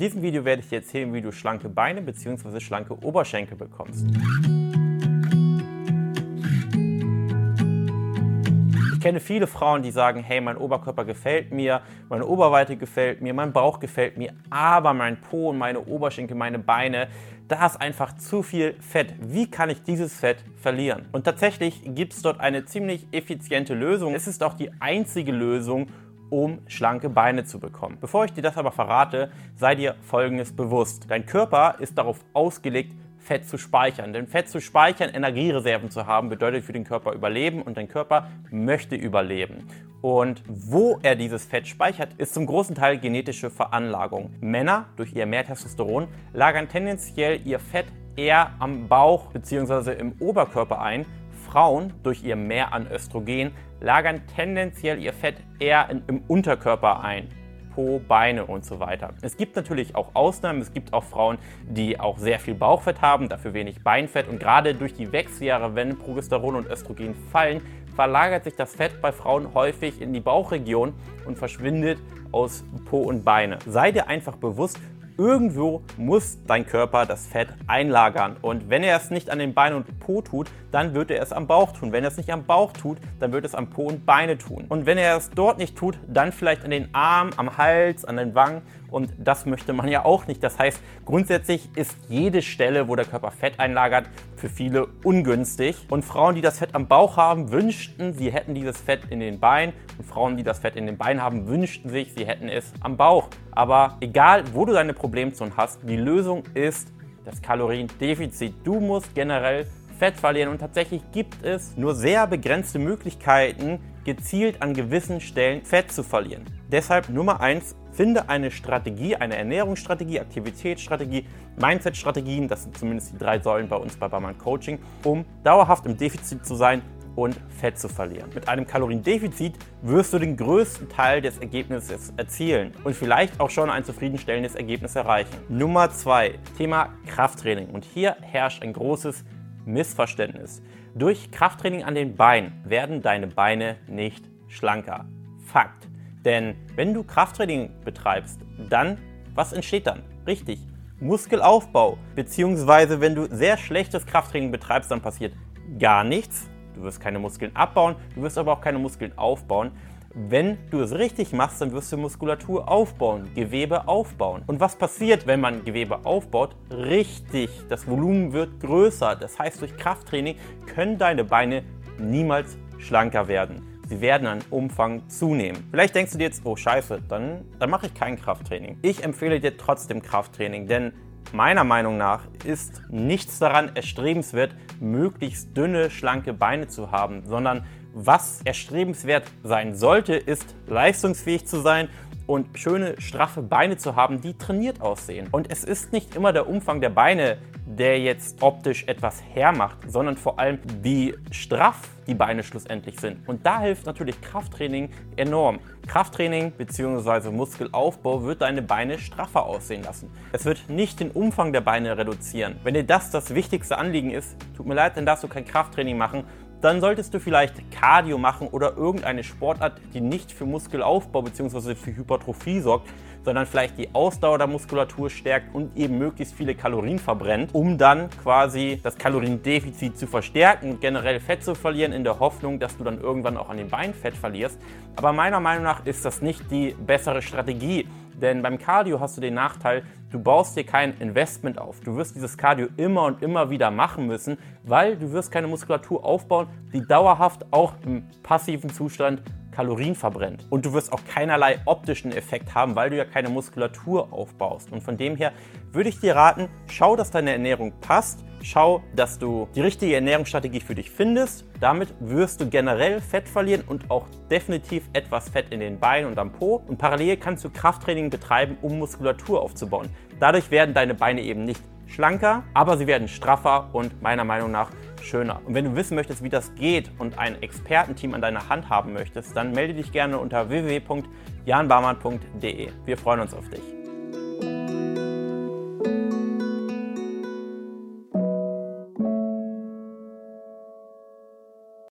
diesem Video werde ich dir erzählen, wie du schlanke Beine bzw. schlanke Oberschenkel bekommst. Ich kenne viele Frauen, die sagen, hey, mein Oberkörper gefällt mir, meine Oberweite gefällt mir, mein Bauch gefällt mir, aber mein Po und meine Oberschenkel, meine Beine, da ist einfach zu viel Fett. Wie kann ich dieses Fett verlieren? Und tatsächlich gibt es dort eine ziemlich effiziente Lösung. Es ist auch die einzige Lösung, um schlanke Beine zu bekommen. Bevor ich dir das aber verrate, sei dir Folgendes bewusst. Dein Körper ist darauf ausgelegt, Fett zu speichern. Denn Fett zu speichern, Energiereserven zu haben, bedeutet für den Körper Überleben und dein Körper möchte überleben. Und wo er dieses Fett speichert, ist zum großen Teil genetische Veranlagung. Männer durch ihr mehr Testosteron lagern tendenziell ihr Fett eher am Bauch bzw. im Oberkörper ein. Frauen durch ihr Mehr an Östrogen lagern tendenziell ihr Fett eher im Unterkörper ein. Po, Beine und so weiter. Es gibt natürlich auch Ausnahmen. Es gibt auch Frauen, die auch sehr viel Bauchfett haben, dafür wenig Beinfett. Und gerade durch die Wechseljahre, wenn Progesteron und Östrogen fallen, verlagert sich das Fett bei Frauen häufig in die Bauchregion und verschwindet aus Po und Beine. Sei dir einfach bewusst, Irgendwo muss dein Körper das Fett einlagern. Und wenn er es nicht an den Beinen und Po tut, dann wird er es am Bauch tun. Wenn er es nicht am Bauch tut, dann wird es am Po und Beine tun. Und wenn er es dort nicht tut, dann vielleicht an den Armen, am Hals, an den Wangen. Und das möchte man ja auch nicht. Das heißt, grundsätzlich ist jede Stelle, wo der Körper Fett einlagert, für viele ungünstig. Und Frauen, die das Fett am Bauch haben, wünschten, sie hätten dieses Fett in den Beinen. Und Frauen, die das Fett in den Beinen haben, wünschten sich, sie hätten es am Bauch. Aber egal, wo du deine Problemzonen hast, die Lösung ist das Kaloriendefizit. Du musst generell Fett verlieren und tatsächlich gibt es nur sehr begrenzte Möglichkeiten, gezielt an gewissen Stellen Fett zu verlieren. Deshalb Nummer 1, finde eine Strategie, eine Ernährungsstrategie, Aktivitätsstrategie, Mindset-Strategien, das sind zumindest die drei Säulen bei uns bei Barmann Coaching, um dauerhaft im Defizit zu sein und Fett zu verlieren. Mit einem Kaloriendefizit wirst du den größten Teil des Ergebnisses erzielen und vielleicht auch schon ein zufriedenstellendes Ergebnis erreichen. Nummer 2, Thema Krafttraining. Und hier herrscht ein großes Missverständnis. Durch Krafttraining an den Beinen werden deine Beine nicht schlanker. Fakt. Denn wenn du Krafttraining betreibst, dann, was entsteht dann? Richtig, Muskelaufbau. Beziehungsweise wenn du sehr schlechtes Krafttraining betreibst, dann passiert gar nichts. Du wirst keine Muskeln abbauen, du wirst aber auch keine Muskeln aufbauen. Wenn du es richtig machst, dann wirst du Muskulatur aufbauen, Gewebe aufbauen. Und was passiert, wenn man Gewebe aufbaut? Richtig, das Volumen wird größer. Das heißt, durch Krafttraining können deine Beine niemals schlanker werden. Sie werden an Umfang zunehmen. Vielleicht denkst du dir jetzt, oh scheiße, dann, dann mache ich kein Krafttraining. Ich empfehle dir trotzdem Krafttraining, denn meiner Meinung nach ist nichts daran erstrebenswert, möglichst dünne, schlanke Beine zu haben, sondern was erstrebenswert sein sollte, ist leistungsfähig zu sein und schöne, straffe Beine zu haben, die trainiert aussehen. Und es ist nicht immer der Umfang der Beine, der jetzt optisch etwas hermacht, sondern vor allem, wie straff die Beine schlussendlich sind. Und da hilft natürlich Krafttraining enorm. Krafttraining bzw. Muskelaufbau wird deine Beine straffer aussehen lassen. Es wird nicht den Umfang der Beine reduzieren. Wenn dir das das wichtigste Anliegen ist, tut mir leid, dann darfst du kein Krafttraining machen, dann solltest du vielleicht Cardio machen oder irgendeine Sportart, die nicht für Muskelaufbau bzw. für Hypertrophie sorgt, sondern vielleicht die Ausdauer der Muskulatur stärkt und eben möglichst viele Kalorien verbrennt, um dann quasi das Kaloriendefizit zu verstärken und generell Fett zu verlieren, in der Hoffnung, dass du dann irgendwann auch an den Beinen Fett verlierst. Aber meiner Meinung nach ist das nicht die bessere Strategie. Denn beim Cardio hast du den Nachteil, du baust dir kein Investment auf. Du wirst dieses Cardio immer und immer wieder machen müssen, weil du wirst keine Muskulatur aufbauen, die dauerhaft auch im passiven Zustand Kalorien verbrennt. Und du wirst auch keinerlei optischen Effekt haben, weil du ja keine Muskulatur aufbaust. Und von dem her würde ich dir raten, schau, dass deine Ernährung passt. Schau, dass du die richtige Ernährungsstrategie für dich findest. Damit wirst du generell Fett verlieren und auch definitiv etwas Fett in den Beinen und am Po. Und parallel kannst du Krafttraining betreiben, um Muskulatur aufzubauen. Dadurch werden deine Beine eben nicht schlanker, aber sie werden straffer und meiner Meinung nach schöner. Und wenn du wissen möchtest, wie das geht und ein Expertenteam an deiner Hand haben möchtest, dann melde dich gerne unter www.janbarmann.de. Wir freuen uns auf dich.